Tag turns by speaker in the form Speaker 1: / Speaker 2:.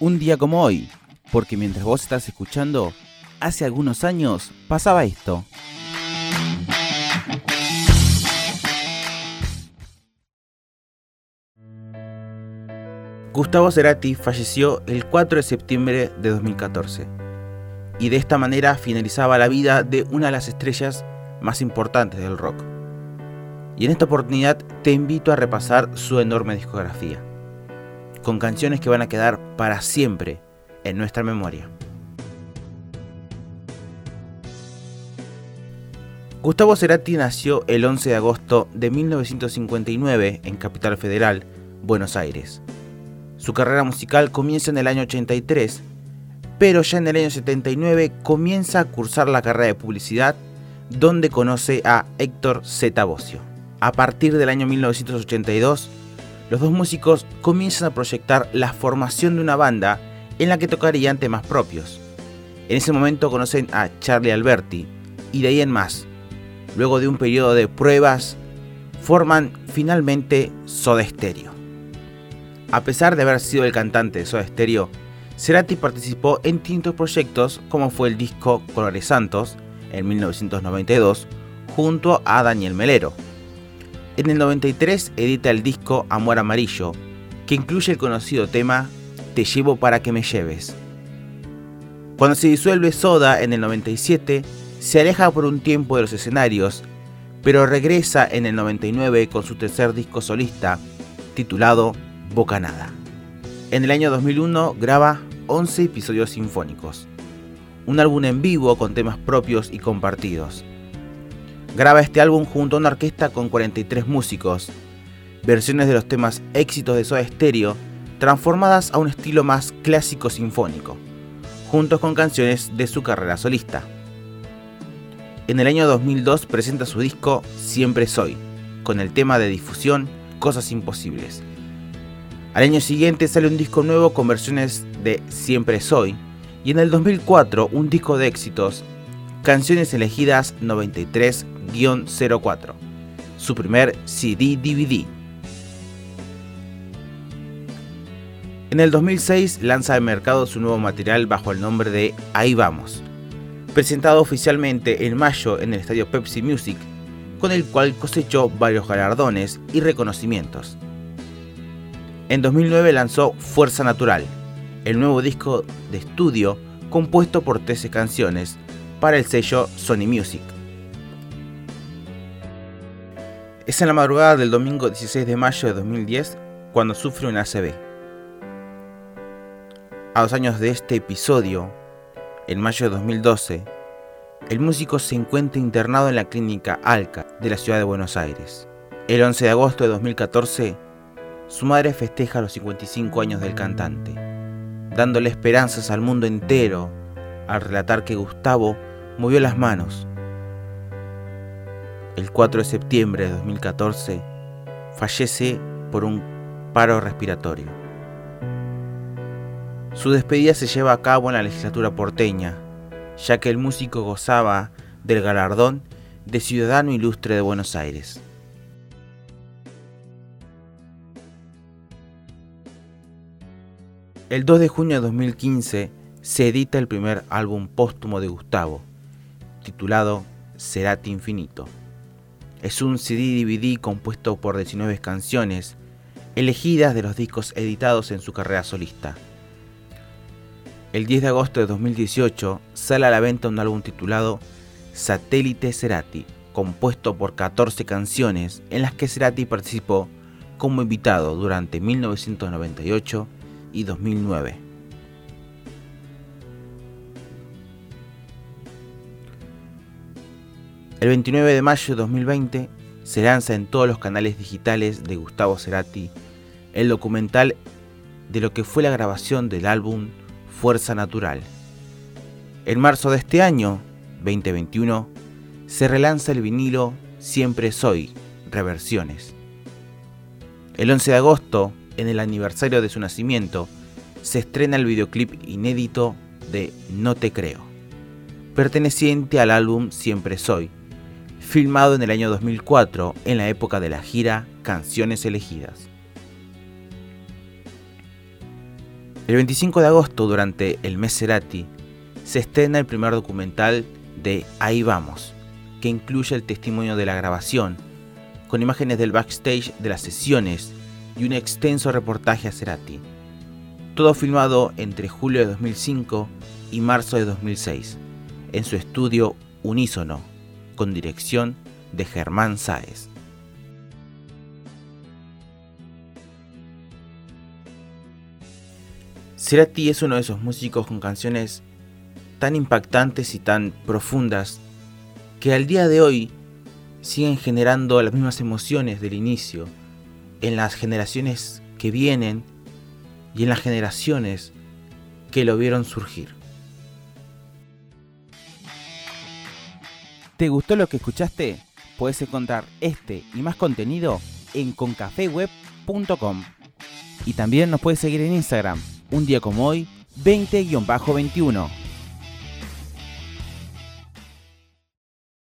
Speaker 1: un día como hoy, porque mientras vos estás escuchando, hace algunos años pasaba esto. Gustavo Cerati falleció el 4 de septiembre de 2014 y de esta manera finalizaba la vida de una de las estrellas más importantes del rock. Y en esta oportunidad te invito a repasar su enorme discografía, con canciones que van a quedar para siempre en nuestra memoria. Gustavo Cerati nació el 11 de agosto de 1959 en Capital Federal, Buenos Aires. Su carrera musical comienza en el año 83, pero ya en el año 79 comienza a cursar la carrera de publicidad, donde conoce a Héctor Z. Bocio. A partir del año 1982, los dos músicos comienzan a proyectar la formación de una banda en la que tocarían temas propios. En ese momento conocen a Charlie Alberti y de ahí en más. Luego de un periodo de pruebas, forman finalmente Soda Stereo. A pesar de haber sido el cantante de Soda Stereo, Cerati participó en distintos proyectos como fue el disco Colores Santos en 1992 junto a Daniel Melero. En el 93 edita el disco Amor Amarillo, que incluye el conocido tema Te llevo para que me lleves. Cuando se disuelve Soda en el 97, se aleja por un tiempo de los escenarios, pero regresa en el 99 con su tercer disco solista, titulado Bocanada. En el año 2001 graba 11 episodios sinfónicos, un álbum en vivo con temas propios y compartidos. Graba este álbum junto a una orquesta con 43 músicos, versiones de los temas éxitos de Soda Stereo transformadas a un estilo más clásico sinfónico, juntos con canciones de su carrera solista. En el año 2002 presenta su disco Siempre Soy, con el tema de difusión Cosas Imposibles, al año siguiente sale un disco nuevo con versiones de Siempre Soy y en el 2004 un disco de éxitos, Canciones elegidas 93-04, su primer CD-DVD. En el 2006 lanza al mercado su nuevo material bajo el nombre de Ahí Vamos, presentado oficialmente en mayo en el estadio Pepsi Music, con el cual cosechó varios galardones y reconocimientos. En 2009 lanzó Fuerza Natural, el nuevo disco de estudio compuesto por 13 canciones para el sello Sony Music. Es en la madrugada del domingo 16 de mayo de 2010 cuando sufre un ACV. A dos años de este episodio, en mayo de 2012, el músico se encuentra internado en la clínica Alca de la ciudad de Buenos Aires. El 11 de agosto de 2014, su madre festeja los 55 años del cantante, dándole esperanzas al mundo entero al relatar que Gustavo movió las manos. El 4 de septiembre de 2014 fallece por un paro respiratorio. Su despedida se lleva a cabo en la legislatura porteña, ya que el músico gozaba del galardón de Ciudadano Ilustre de Buenos Aires. El 2 de junio de 2015 se edita el primer álbum póstumo de Gustavo, titulado Cerati Infinito. Es un CD-DVD compuesto por 19 canciones, elegidas de los discos editados en su carrera solista. El 10 de agosto de 2018 sale a la venta un álbum titulado Satélite Cerati, compuesto por 14 canciones en las que Cerati participó como invitado durante 1998 y 2009. El 29 de mayo de 2020 se lanza en todos los canales digitales de Gustavo Cerati el documental de lo que fue la grabación del álbum Fuerza Natural. En marzo de este año, 2021, se relanza el vinilo Siempre Soy, Reversiones. El 11 de agosto en el aniversario de su nacimiento, se estrena el videoclip inédito de No Te Creo, perteneciente al álbum Siempre Soy, filmado en el año 2004 en la época de la gira Canciones Elegidas. El 25 de agosto, durante el mes Cerati, se estrena el primer documental de Ahí Vamos, que incluye el testimonio de la grabación, con imágenes del backstage de las sesiones y un extenso reportaje a Cerati. Todo filmado entre julio de 2005 y marzo de 2006, en su estudio Unísono, con dirección de Germán Sáez. Cerati es uno de esos músicos con canciones tan impactantes y tan profundas que al día de hoy siguen generando las mismas emociones del inicio en las generaciones que vienen y en las generaciones que lo vieron surgir. ¿Te gustó lo que escuchaste? Puedes encontrar este y más contenido en concafeweb.com. Y también nos puedes seguir en Instagram, un día como hoy, 20-21.